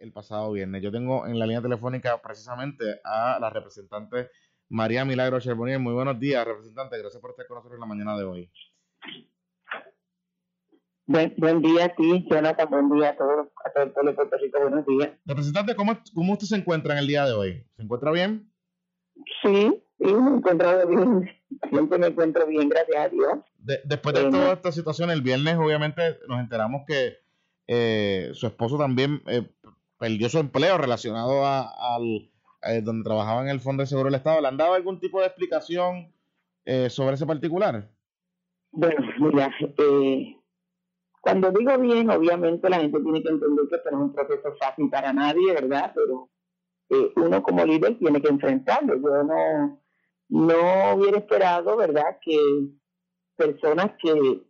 el pasado viernes. Yo tengo en la línea telefónica precisamente a la representante María Milagro Cherbonier. Muy buenos días, representante. Gracias por estar con nosotros en la mañana de hoy. Buen, día a ti, Jonathan. Buen día a todos, a todo el pueblo de Puerto Rico. Buenos días. Representante, ¿cómo, ¿cómo usted se encuentra en el día de hoy? ¿Se encuentra bien? Sí, sí, me encuentro bien. Siempre me encuentro bien, gracias a Dios. después de toda esta situación, el viernes obviamente nos enteramos que eh, su esposo también eh, perdió su empleo relacionado a, al eh, donde trabajaba en el Fondo de Seguro del Estado. ¿Le han dado algún tipo de explicación sobre ese particular? Bueno, mira, cuando digo bien, obviamente la gente tiene que entender que esto no es un proceso fácil para nadie, ¿verdad? Pero uno como líder tiene que enfrentarlo. Yo no, no hubiera esperado, ¿verdad?, que personas que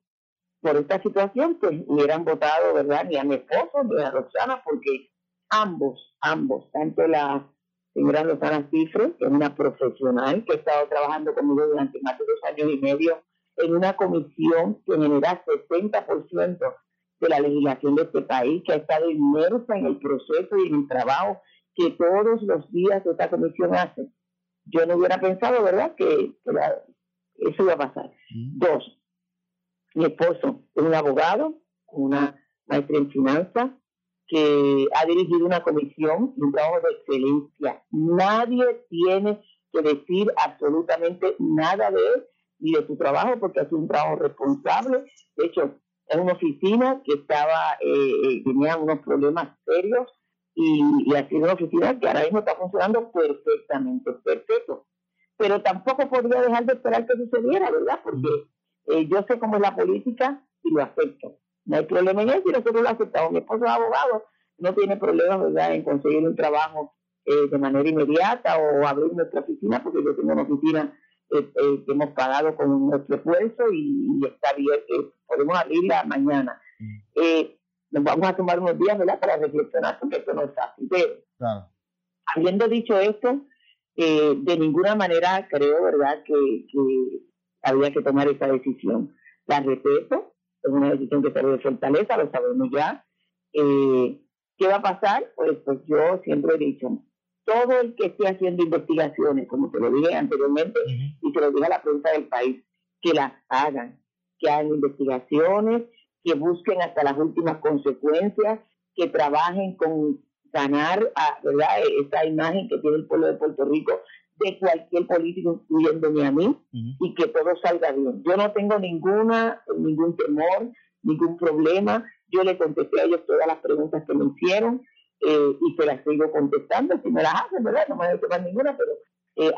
por esta situación pues hubieran votado, ¿verdad?, ni a mi esposo ni a Roxana, porque ambos, ambos, tanto la señora Roxana Cifre, que es una profesional que ha estado trabajando conmigo durante más de dos años y medio en una comisión que genera 70% de la legislación de este país, que ha estado inmersa en el proceso y en el trabajo que todos los días esta comisión hace. Yo no hubiera pensado, ¿verdad?, que, eso iba a pasar. Mm. Dos, mi esposo es un abogado, una maestra en finanzas, que ha dirigido una comisión y un trabajo de excelencia. Nadie tiene que decir absolutamente nada de él ni de su trabajo porque es un trabajo responsable. De hecho, es una oficina que estaba, eh, eh tenía unos problemas serios y, ha sido una oficina que ahora mismo está funcionando perfectamente, perfecto. Pero tampoco podría dejar de esperar que sucediera, ¿verdad? Porque eh, yo sé cómo es la política y lo acepto. No hay problema en eso y nosotros lo aceptamos. Mi esposo es abogado, no tiene problema, ¿verdad?, en conseguir un trabajo eh, de manera inmediata o abrir nuestra oficina, porque yo tengo una oficina eh, que hemos pagado con nuestro esfuerzo y, está bien, podemos abrirla mañana. Mm nos vamos a tomar unos días ¿verdad? para reflexionar porque esto no es fácil. Pero, habiendo dicho esto, eh, de ninguna manera creo verdad que, había que tomar esa decisión. La respeto, es una decisión que de fortaleza, lo sabemos ya. Eh, ¿Qué va a pasar? Pues, pues yo siempre he dicho, todo el que esté haciendo investigaciones, como te lo dije anteriormente, y te lo dije a la prensa del país, que las hagan, que hagan investigaciones, que busquen hasta las últimas consecuencias, que trabajen con ganar a, ¿verdad? esa imagen que tiene el pueblo de Puerto Rico de cualquier político, incluyéndome a mí, y que todo salga bien. Yo no tengo ninguna, ningún temor, ningún problema. Yo le contesté a ellos todas las preguntas que me hicieron eh, y se las sigo contestando. Si me las hacen, ¿verdad? No me voy a tomar ninguna, pero eh,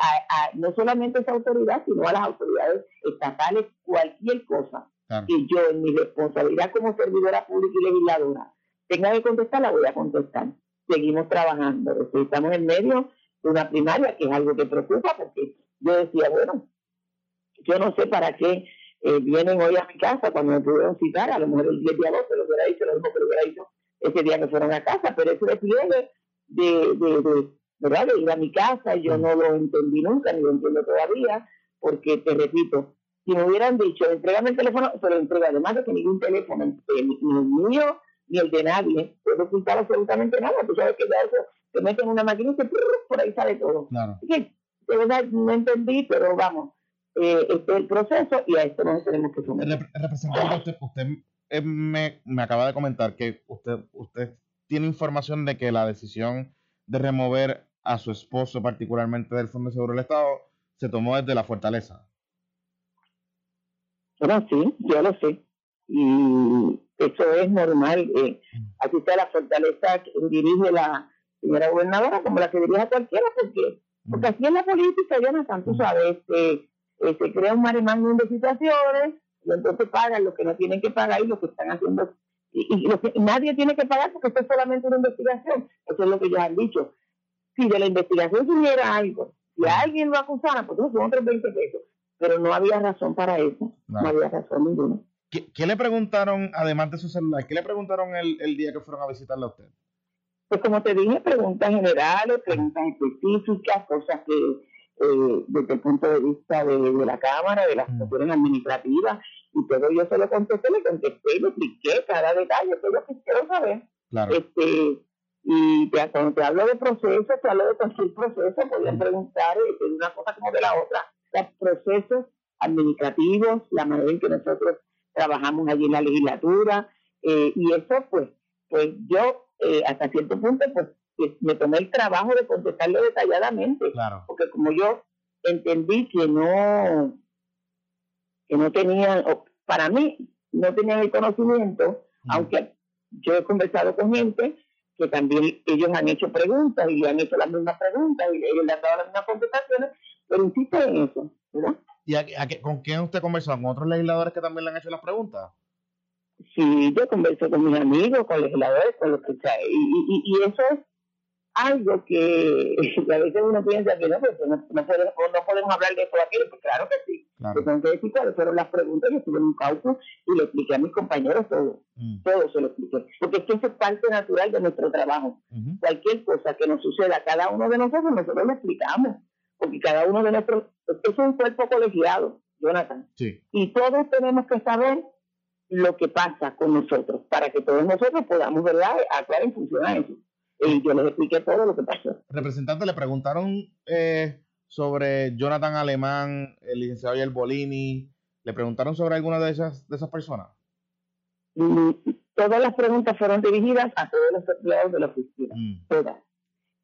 no solamente a esa autoridad, sino a las autoridades estatales, cualquier cosa y yo en mi responsabilidad como servidora pública y legisladora tenga que contestar, la voy a contestar. Seguimos trabajando. Estamos en medio una primaria, que es algo que preocupa, porque yo decía, bueno, yo no sé para qué eh, vienen hoy a mi casa cuando me pudieron citar, a lo mejor el 10 de agosto lo hubiera dicho, lo mismo que lo hubiera dicho ese día que fueron a casa, pero ese despliegue de, de, de, ¿verdad? de ir a mi casa, yo no lo entendí nunca, ni lo entiendo todavía, porque te repito, si me hubieran dicho, entregame el teléfono, se lo entrega. Además de que ningún teléfono, eh, ni el mío ni el de nadie, puede ocultar absolutamente nada. Tú sabes que ya eso te meten en una máquina y por ahí sale todo. Claro. Así que, de verdad, no entendí, pero vamos, eh, este es el proceso y a esto nos tenemos que sumar. Representante, usted, eh, me, me acaba de comentar que usted, usted tiene información de que la decisión de remover a su esposo, particularmente del Fondo de Seguro del Estado, se tomó desde la fortaleza. Bueno, sí, yo lo sé. Y eso es normal. Eh, aquí está la fortaleza que dirige la señora gobernadora, como la que dirige a cualquiera, porque, porque así es la política, Jonathan, tú sabes, eh, se crea un maremango de situaciones, y entonces pagan lo que no tienen que pagar y lo que están haciendo. Y, lo que, nadie tiene que pagar porque esto es solamente una investigación. Eso es lo que ellos han dicho. Si de la investigación se hubiera algo, si alguien lo acusara, pues son otros 20 pesos pero no había razón para eso, no, había razón ninguna. ¿Qué, le preguntaron, además de su celular, qué le preguntaron el, el día que fueron a visitarla a usted? Pues como te dije, preguntas generales, preguntas específicas, cosas que eh, desde el punto de vista de, la Cámara, de las mm. situaciones administrativas, y todo yo se lo contesté, le contesté y le expliqué cada detalle, todo lo que quiero saber. Claro. Este, Y cuando te hablo de procesos, te hablo de cualquier proceso, podrían preguntar eh, de una cosa como de la otra. Los procesos administrativos, la manera en que nosotros trabajamos allí en la legislatura, eh, y eso pues, pues yo eh, hasta cierto punto pues me tomé el trabajo de contestarlo detalladamente, claro. porque como yo entendí que no, que no tenían, para mí, no tenían el conocimiento, aunque yo he conversado con gente que también ellos han hecho preguntas y le han hecho las mismas preguntas y ellos le han dado las mismas contestaciones, pero insisto en eso, ¿verdad? ¿Y con quién usted conversó? ¿Con otros legisladores que también le han hecho las preguntas? Sí, yo converso con mis amigos, con legisladores, con los que... Y, y, y eso es algo que, a veces uno piensa que no, pues no, no, podemos, no podemos hablar de esto aquello, pues claro que sí. Claro. tengo que decir cuáles fueron las preguntas, yo estuve en un caucus y le expliqué a mis compañeros todo, mm. todo se lo expliqué, porque es que eso es parte natural de nuestro trabajo. Cualquier cosa que nos suceda a cada uno de nosotros, nosotros lo explicamos, porque cada uno de nosotros, es un cuerpo colegiado, Jonathan, sí. y todos tenemos que saber lo que pasa con nosotros, para que todos nosotros podamos, ¿verdad?, actuar en función a eso y yo les expliqué todo lo que pasó. Representante, le preguntaron eh, sobre Jonathan Alemán, el licenciado Yael Bolini, ¿le preguntaron sobre alguna de esas, de esas personas? Todas las preguntas fueron dirigidas a todos los empleados de la oficina, mm. todas.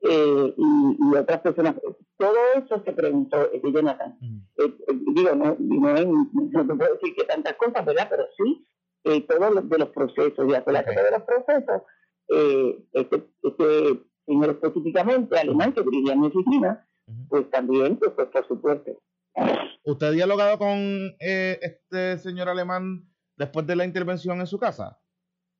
Eh, y, otras personas. Todo eso se preguntó de Jonathan. Mm. Eh, digo, no, no, te puedo decir que tantas cosas, ¿verdad? Pero sí, todos los de los procesos, y acuérdate de los procesos eh, este, este señor específicamente, alemán, que dirigía mi oficina, pues también, pues, pues, por supuesto. ¿Usted ha dialogado con eh, este señor alemán después de la intervención en su casa?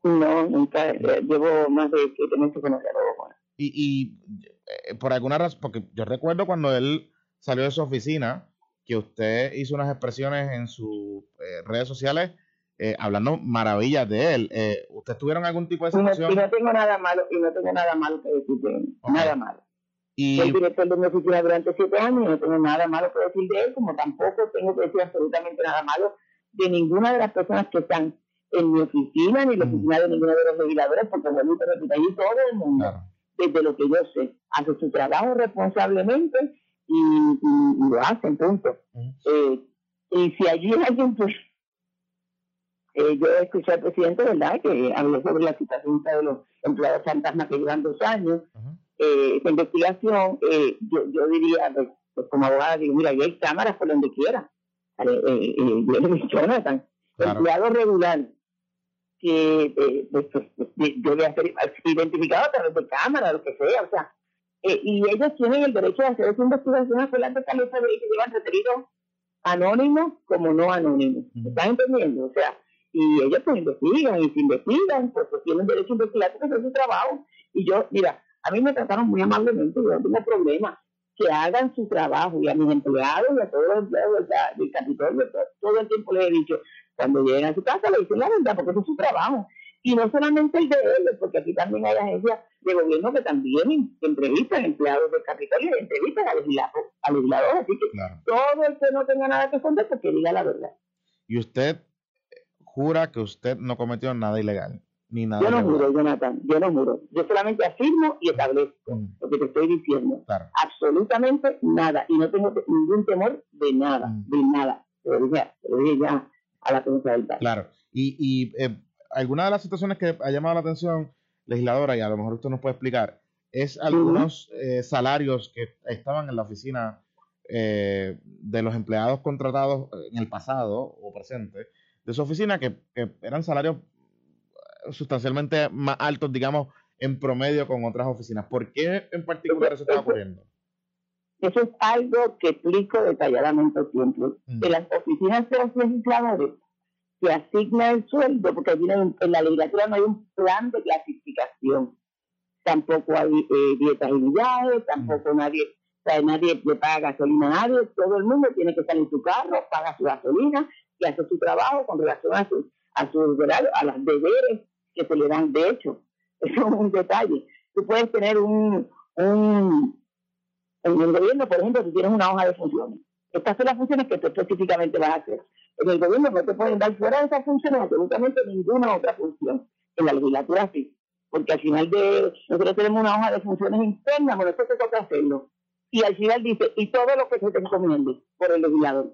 No, nunca. Eh, llevo más de siete meses que no dialogo Y, y eh, por alguna razón, porque yo recuerdo cuando él salió de su oficina, que usted hizo unas expresiones en sus redes sociales eh, hablando maravillas de él. Eh, ¿Ustedes tuvieron algún tipo de situación? Y no, tengo nada malo, y no tengo nada malo que decir de él, nada malo. Y... el director de mi oficina durante siete años y no tengo nada malo que decir de él, como tampoco tengo que decir absolutamente nada malo de ninguna de las personas que están en mi oficina, ni en la mm. oficina de ninguno de los legisladores, porque bueno, pero ahí todo el mundo, desde lo que yo sé, hace su trabajo responsablemente y, lo hacen, punto. eh, y si allí alguien pues eh, yo escuché al presidente, ¿verdad?, que habló sobre la situación de los empleados fantasmas que llevan dos años. eh, investigación, eh, yo, yo diría, pues, pues, como abogada, digo, mira, ahí hay cámaras por donde quiera. Eh, eh, eh Jonathan, claro. empleado regular, que eh, pues, pues, pues debe ser identificado a través de cámara, lo que sea, o sea, y ellos tienen el derecho de hacer esa investigación a de tal que llevan referidos anónimos como no anónimos. ¿Están entendiendo? O sea, y ellos pues investigan y si investigan pues, pues tienen derecho a investigar porque es su trabajo. Y yo mira a mí me trataron muy amablemente yo no tengo problema. Que hagan su trabajo y a mis empleados y a todos los empleados del, del Capitolio todo, el tiempo les he dicho cuando lleguen a su casa le dicen la verdad porque eso es su trabajo. Y no solamente el de ellos, porque aquí también hay agencias de gobierno que también entrevistan empleados del Capitolio y entrevistan a legisladores, a legisladores. Así que todo el que no tenga nada que esconder, pues que diga la verdad. ¿Y usted jura que usted no cometió nada ilegal. Ni nada yo no juro, Jonathan, yo no juro. Yo solamente afirmo y establezco mm. lo que te estoy diciendo. Absolutamente nada. Y no tengo ningún temor de nada, mm. de nada. Lo dije, ya a la del Claro. Y, y eh, alguna de las situaciones que ha llamado la atención, legisladora, y a lo mejor usted nos puede explicar, es algunos eh, salarios que estaban en la oficina eh, de los empleados contratados en el pasado o presente de su oficina que, eran salarios sustancialmente más altos, digamos, en promedio con otras oficinas. ¿Por qué en particular eso está ocurriendo? Eso es algo que explico detalladamente siempre. Mm. En las oficinas de los legisladores se asigna el sueldo, porque allí en, la legislatura no hay un plan de clasificación. Tampoco hay eh, dietas y tampoco mm. nadie, nadie le paga gasolina a nadie, todo el mundo tiene que estar en su carro, paga su gasolina, y hace su trabajo con relación a sus a su, a las deberes que se le dan. De hecho, eso es un detalle. Tú puedes tener un, un en el gobierno, por ejemplo, tú tienes una hoja de funciones. Estas son las funciones que tú específicamente vas a hacer. En el gobierno no te pueden dar fuera de esas funciones absolutamente ninguna otra función. En la legislatura sí. porque al final de nosotros tenemos una hoja de funciones internas, bueno, eso se toca hacerlo. Y al final dice, y todo lo que se te encomiende por el legislador.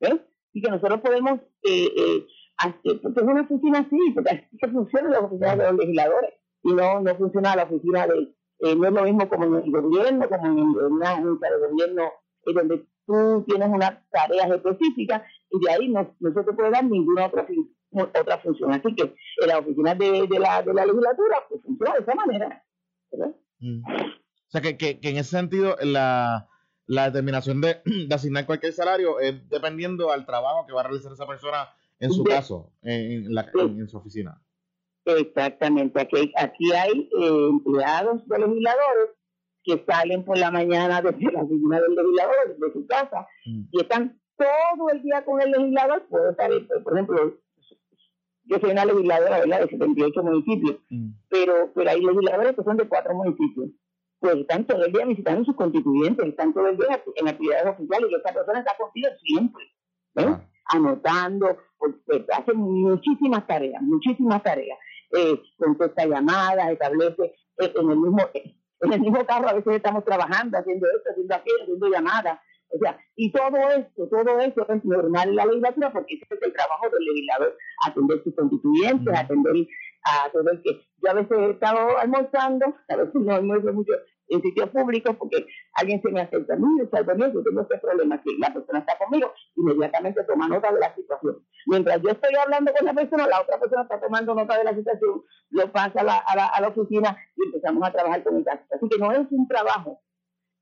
¿ves? Y que nosotros podemos eh, eh, hacer, porque es una oficina así, porque así que funciona la oficina de los legisladores, y no, no funciona la oficina de, eh, no es lo mismo como en el gobierno, como en, una junta de gobierno, donde tú tienes unas tareas específicas, y de ahí no, no se te puede dar ninguna otra otra función. Así que en la oficina de, de, la, de la legislatura pues funciona de esa manera. Mm. O sea, que, que, en ese sentido la, la determinación de, de, asignar cualquier salario es dependiendo al trabajo que va a realizar esa persona en su caso, en, la, en, su oficina. Exactamente. Aquí, aquí hay eh, empleados de legisladores que salen por la mañana desde la oficina del legislador, desde su casa, mm. y están todo el día con el legislador. Puede estar, por ejemplo, yo soy una legisladora ¿verdad? de 78 municipios, mm. pero, pero hay legisladores que son de cuatro municipios. Pues están todo el día visitando sus constituyentes, están todo el día en actividades oficiales y esta persona está contigo siempre, ¿eh? anotando, pues, hace muchísimas tareas, muchísimas tareas. Eh, contesta llamadas, establece eh, en el mismo en el mismo carro a veces estamos trabajando, haciendo esto, haciendo aquello, haciendo llamadas, o sea, y todo esto, todo esto es normal en la legislatura porque ese es el trabajo del legislador, atender sus constituyentes, atender a todo el que yo a veces he estado almorzando, a veces no almuerzo mucho en sitios públicos porque alguien se me acerca, mire, Salvador, yo tengo este problema, que la persona está conmigo, inmediatamente toma nota de la situación. Mientras yo estoy hablando con la persona, la otra persona está tomando nota de la situación, lo pasa a la, a la, a la oficina y empezamos a trabajar con el caso. Así que no es un trabajo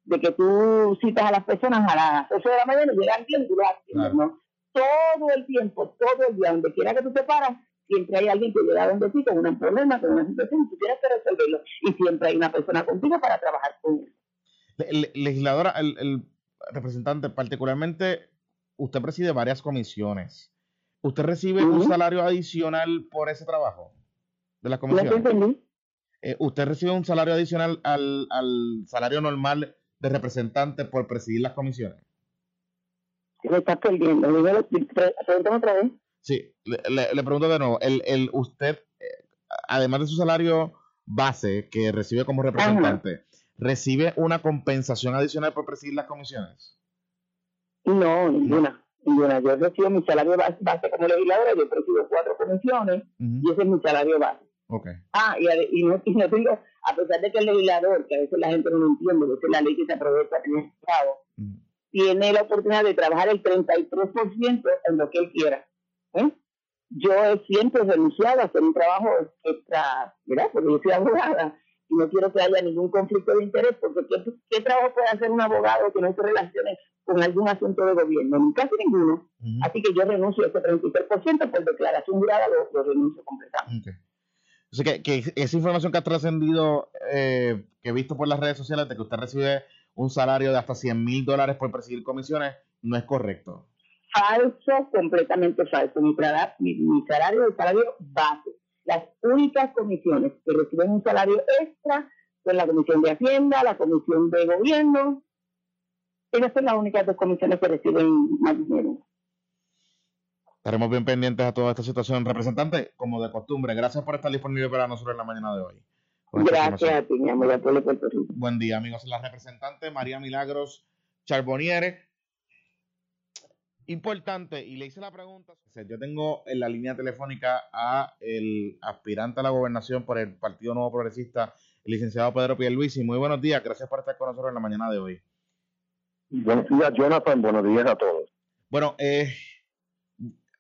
de que tú citas a las personas a las 8 de la mañana y llegan bien, tú ¿no? Todo el tiempo, todo el día, donde quiera que tú te paras, siempre hay alguien que llega donde ti con un problema, con una situación, y tú tienes que resolverlo. Y siempre hay una persona contigo para trabajar con él. legisladora, el, el representante, particularmente, usted preside varias comisiones. ¿Usted recibe un salario adicional por ese trabajo de las comisiones? Eh, ¿Usted recibe un salario adicional al, al salario normal de representantes por presidir las comisiones? Me está perdiendo. Pregúntame otra vez. Sí, le, pregunto de nuevo. El, el, usted, eh, además de su salario base que recibe como representante, ¿recibe una compensación adicional por presidir las comisiones? No, ninguna. Ninguna. Yo recibo mi salario base como legisladora, yo presido cuatro comisiones y ese es mi salario base. Okay. Ah, y, y, no, y no digo, a pesar de que el legislador, que a veces la gente no lo entiende, porque es la ley que se aprovecha en el Estado, tiene la oportunidad de trabajar el 33% en lo que él quiera. ¿Eh? Yo he siempre renunciado a hacer un trabajo extra, ¿verdad? Porque yo soy abogada y no quiero que haya ningún conflicto de interés, porque ¿qué, trabajo puede hacer un abogado que no se relacione con algún asunto de gobierno? Ni casi ninguno. Así que yo renuncio a ese 33%, por declaración jurada lo, lo renuncio completamente. O que, que, esa información que ha trascendido, eh, que he visto por las redes sociales, de que usted recibe un salario de hasta 100 mil dólares por presidir comisiones, no es correcto. Falso, completamente falso. Mi, mi, salario es el salario base. Las únicas comisiones que reciben un salario extra son la Comisión de Hacienda, la Comisión de Gobierno. Esas son las únicas dos comisiones que reciben más dinero. Estaremos bien pendientes a toda esta situación. Representante, como de costumbre, gracias por estar disponible para nosotros en la mañana de hoy. Gracias a ti, mi amor, Buen día, amigos. La representante María Milagros Charboniere. Importante, y le hice la pregunta, yo tengo en la línea telefónica a el aspirante a la gobernación por el Partido Nuevo Progresista, el licenciado Pedro Pierluisi. Muy buenos días, gracias por estar con nosotros en la mañana de hoy. Buenos días, Jonathan, buenos días a todos. Bueno, eh,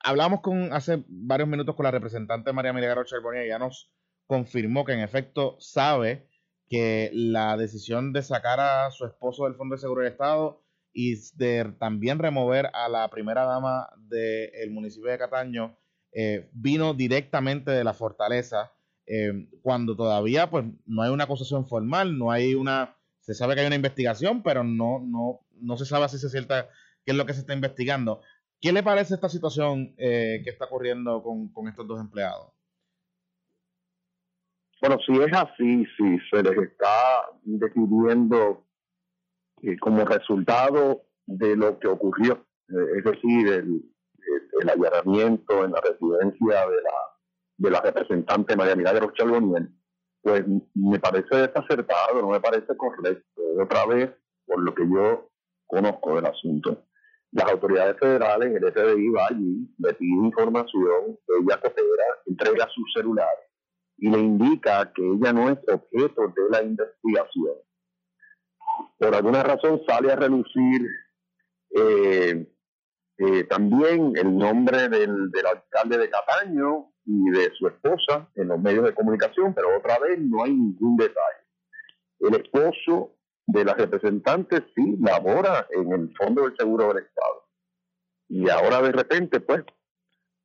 hablamos con hace varios minutos con la representante María Milagro Charbonnier y ya nos confirmó que en efecto sabe que la decisión de sacar a su esposo del Fondo de Seguro del Estado y de también remover a la primera dama del municipio de Cataño eh, vino directamente de la fortaleza eh, cuando todavía pues no hay una acusación formal, no hay una, se sabe que hay una investigación, pero no, no, no se sabe si se cierta qué es lo que se está investigando. ¿Qué le parece esta situación eh, que está ocurriendo con, estos dos empleados? Bueno, si es así, si se les está decidiendo eh, como resultado de lo que ocurrió, eh, es decir, el, allanamiento en la residencia de la, de la representante María Milagros Chalboniel, pues me parece desacertado, no me parece correcto. Otra vez, por lo que yo conozco del asunto, las autoridades federales, el FBI va allí, le pide información, ella coopera, entrega sus celulares y le indica que ella no es objeto de la investigación. Por alguna razón sale a relucir eh, eh, también el nombre del, alcalde de Cataño, y de su esposa en los medios de comunicación, pero otra vez no hay ningún detalle. El esposo de la representante sí labora en el Fondo del Seguro del Estado. Y ahora de repente, pues,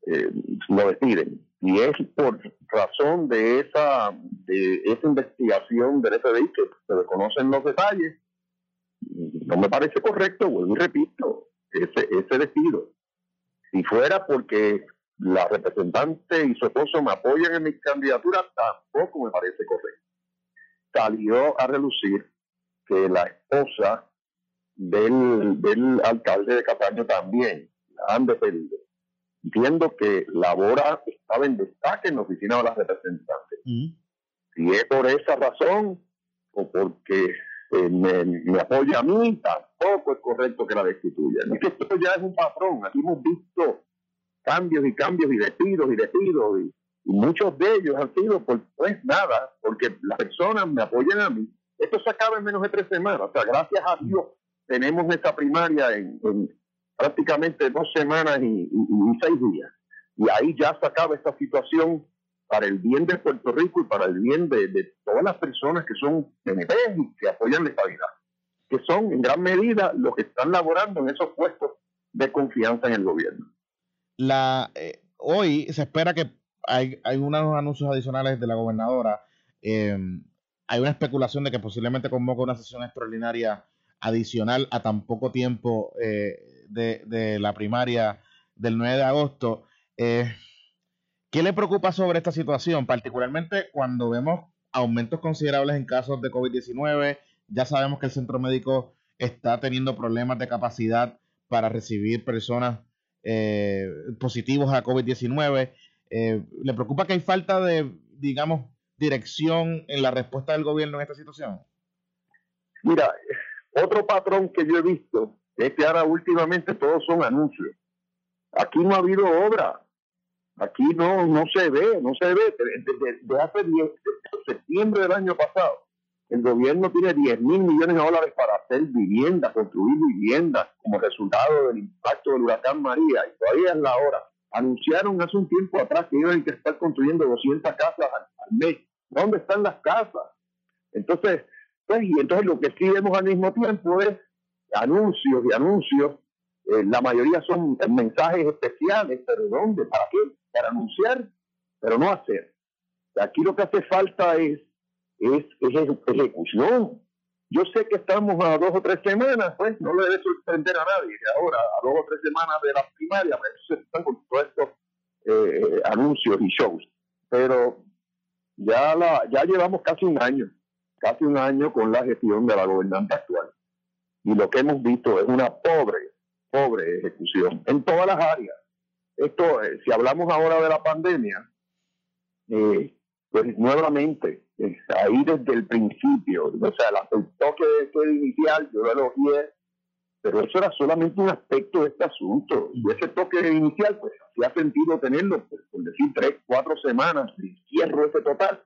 eh, lo despiden. Y es por razón de esa, de esa investigación del FBI que se desconocen los detalles. No me parece correcto, vuelvo y repito, ese, ese despido. Si fuera porque la representante y su esposo me apoyan en mi candidatura, tampoco me parece correcto. Salió a relucir que la esposa del, del alcalde de Cataño también la han despedido. Entiendo que labora, estaba en destaque en la oficina de las representantes. Si es por esa razón o porque eh, me, me, apoya a mí, tampoco es correcto que la destituyan. Es que esto ya es un patrón. Aquí hemos visto cambios y cambios y despidos y despidos y, muchos de ellos han sido por pues nada, porque las personas me apoyan a mí. Esto se acaba en menos de tres semanas, o sea, gracias a Dios tenemos esta primaria en, prácticamente dos semanas y, seis días. Y ahí ya se acaba esta situación para el bien de Puerto Rico y para el bien de, todas las personas que son PNP y que apoyan la estabilidad, que son en gran medida los que están laborando en esos puestos de confianza en el gobierno. La, eh, hoy se espera que hay, hay unos anuncios adicionales de la gobernadora. Em, hay una especulación de que posiblemente convoque una sesión extraordinaria adicional a tan poco tiempo eh, de, la primaria del 9 de agosto. Eh, ¿Qué le preocupa sobre esta situación? Particularmente cuando vemos aumentos considerables en casos de COVID-19. Ya sabemos que el centro médico está teniendo problemas de capacidad para recibir personas eh, positivos a COVID-19. Eh, ¿Le preocupa que hay falta de, digamos, dirección en la respuesta del gobierno en esta situación? Mira, otro patrón que yo he visto es que ahora últimamente todos son anuncios. Aquí no ha habido obra. Aquí no, no se ve, no se ve. Desde, hace 10, septiembre del año pasado el gobierno tiene 10 mil millones de dólares para hacer vivienda, construir viviendas como resultado del impacto del huracán María y todavía es la hora. Anunciaron hace un tiempo atrás que iban a estar construyendo 200 casas al, mes. ¿Dónde están las casas? Entonces, pues, y entonces lo que sí vemos al mismo tiempo es anuncios y anuncios. Eh, la mayoría son mensajes especiales, pero ¿dónde? ¿Para qué? Para anunciar, pero no hacer. Aquí lo que hace falta es ejecución. Yo sé que estamos a dos o tres semanas, pues no le debe sorprender a nadie ahora, a dos o tres semanas de la primaria, pues, se están con todos estos eh, anuncios y shows. Pero ya, la, ya llevamos casi un año, casi un año con la gestión de la gobernante actual. Y lo que hemos visto es una pobre, pobre ejecución en todas las áreas. Esto, eh, si hablamos ahora de la pandemia, eh, pues nuevamente ahí desde el principio, o sea, el toque de inicial, yo lo elogié, pero eso era solamente un aspecto de este asunto. Y ese toque inicial, pues, hacía sentido tenerlo, pues, por decir, tres, cuatro semanas de cierre ese total,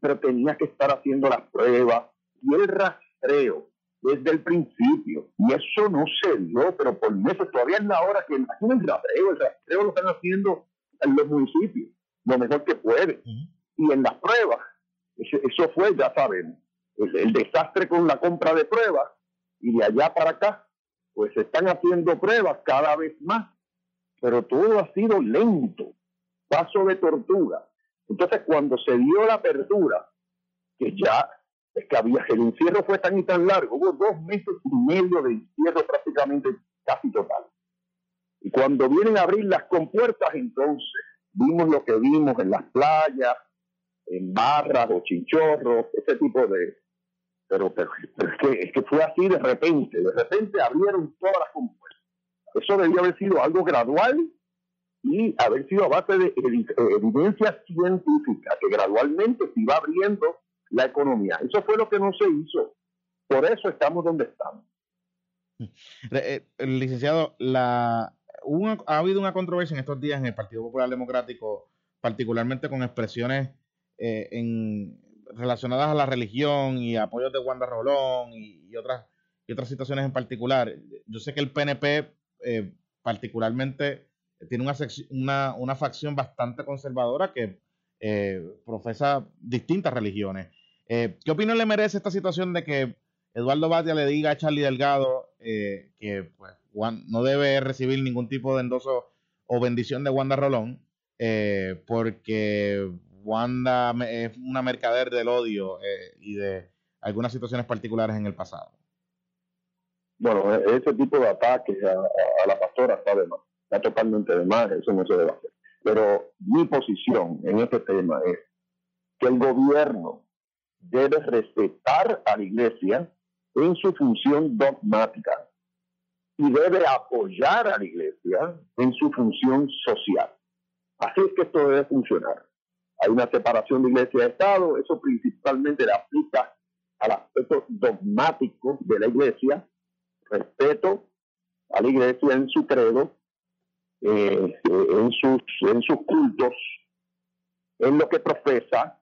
pero tenía que estar haciendo las pruebas y el rastreo desde el principio. Y eso no se dio, pero por meses todavía es la hora que hacen el rastreo, el rastreo lo están haciendo en los municipios, lo mejor que pueden. Y en las pruebas, eso fue, ya saben, el, desastre con la compra de pruebas y de allá para acá, pues se están haciendo pruebas cada vez más, pero todo ha sido lento, paso de tortuga. Entonces, cuando se dio la apertura, que ya es que había, el encierro fue tan y tan largo, hubo dos meses y medio de encierro prácticamente casi total. Y cuando vienen a abrir las compuertas, entonces vimos lo que vimos en las playas, en barras o chinchorros, ese tipo de... Pero, pero, es, que, fue así de repente, de repente abrieron todas las compuestas. Eso debió haber sido algo gradual y haber sido a base de evidencia científica, que gradualmente se iba abriendo la economía. Eso fue lo que no se hizo. Por eso estamos donde estamos. Eh, licenciado, la, ha habido una controversia en estos días en el Partido Popular Democrático, particularmente con expresiones eh, en, relacionadas a la religión y apoyos de Wanda Rolón y, otras, y otras situaciones en particular. Yo sé que el PNP eh, particularmente tiene una, una, una, facción bastante conservadora que profesa distintas religiones. ¿Qué opinión le merece esta situación de que Eduardo Batia le diga a Charlie Delgado eh, que pues, no debe recibir ningún tipo de endoso o bendición de Wanda Rolón, eh, porque Wanda es una mercader del odio eh, y de algunas situaciones particulares en el pasado. Bueno, e-, ese tipo de ataques a, la pastora está de más, está totalmente de más, eso no se debe hacer. Pero mi posición en este tema es que el gobierno debe respetar a la iglesia en su función dogmática y debe apoyar a la iglesia en su función social. Así es que esto debe funcionar. Hay una separación de iglesia y Estado, eso principalmente le aplica al aspecto dogmático de la iglesia, respeto a la iglesia en su credo, eh, sus, en sus cultos, en lo que profesa,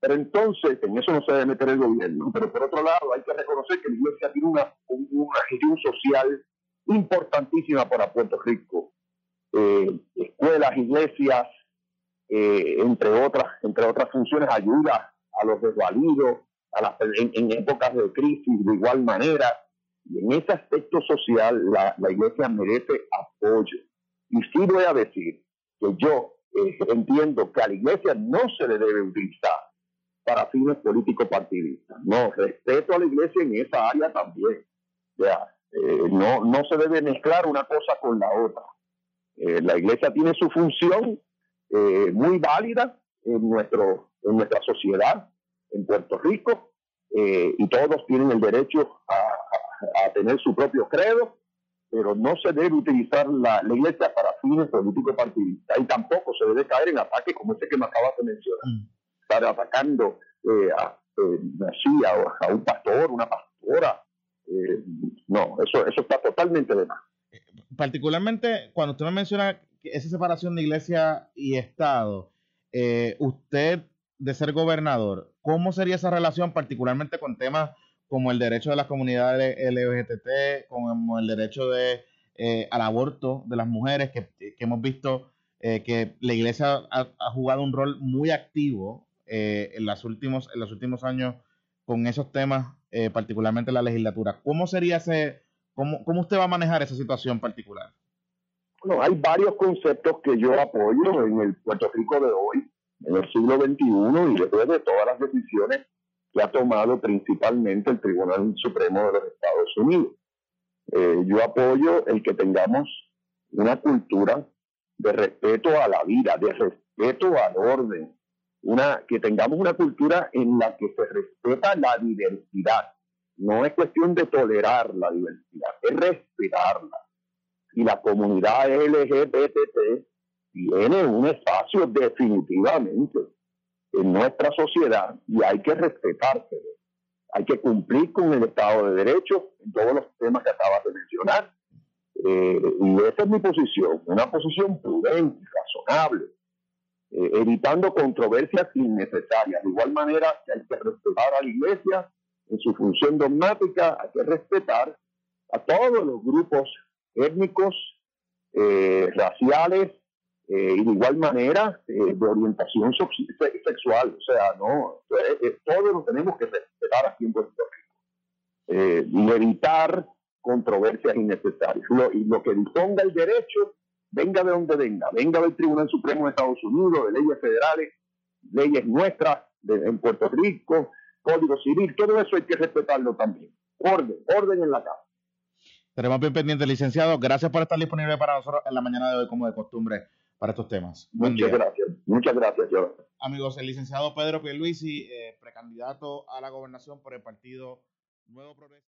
pero entonces, en eso no se debe meter el gobierno. Pero por otro lado, hay que reconocer que la iglesia tiene una, una gestión social importantísima para Puerto Rico. Eh, escuelas, iglesias, eh, entre otras, entre otras funciones, ayuda a los desvalidos, a las, en, épocas de crisis de igual manera. Y en ese aspecto social, la, la iglesia merece apoyo. Y sí voy a decir que yo eh, entiendo que a la iglesia no se le debe utilizar para fines políticos partidistas. No, respeto a la iglesia en esa área también. O sea, eh, no, no se debe mezclar una cosa con la otra. Eh, la iglesia tiene su función eh, muy válida en, nuestro, en nuestra sociedad, en Puerto Rico, y todos tienen el derecho a, a, tener su propio credo, pero no se debe utilizar la, iglesia para fines políticos partidistas, y tampoco se debe caer en ataques como ese que me acabas de mencionar. Mm estar atacando eh, a, eh, a, un pastor, una pastora. Eh, no, eso, eso está totalmente de más. Particularmente cuando usted me menciona esa separación de iglesia y Estado, usted de ser gobernador, ¿cómo sería esa relación particularmente con temas como el derecho de las comunidades LGBT, como el derecho de, al aborto de las mujeres, que, hemos visto que la iglesia ha, jugado un rol muy activo eh, en, las últimos, en los últimos años con esos temas, eh, particularmente la legislatura. ¿Cómo sería ese, cómo, cómo usted va a manejar esa situación particular? Bueno, hay varios conceptos que yo apoyo en el Puerto Rico de hoy, en el siglo XXI, y después de todas las decisiones que ha tomado principalmente el Tribunal Supremo de los Estados Unidos. Eh, yo apoyo el que tengamos una cultura de respeto a la vida, de respeto al orden, una, que tengamos una cultura en la que se respeta la diversidad. No es cuestión de tolerar la diversidad, es respetarla. Y la comunidad LGBT tiene un espacio definitivamente en nuestra sociedad y hay que respetárselo. Hay que cumplir con el Estado de Derecho en todos los temas que acabas de mencionar. Eh, y esa es mi posición, una posición prudente, razonable eh, evitando controversias innecesarias. De igual manera que hay que respetar a la iglesia en su función dogmática, hay que respetar a todos los grupos étnicos, eh, raciales eh, y de igual manera de orientación sexual. O sea, no, todos lo tenemos que respetar aquí en y evitar controversias innecesarias. lo que disponga el derecho venga de donde venga, venga del Tribunal Supremo de Estados Unidos, de leyes federales, leyes nuestras en Puerto Rico, Código Civil, todo eso hay que respetarlo también. Orden, orden en la casa. Tenemos bien pendiente, licenciado. Gracias por estar disponible para nosotros en la mañana de hoy, como de costumbre, para estos temas. muchas gracias. Muchas gracias, Amigos, el licenciado Pedro Pierluisi, eh, precandidato a la gobernación por el partido Nuevo Progreso.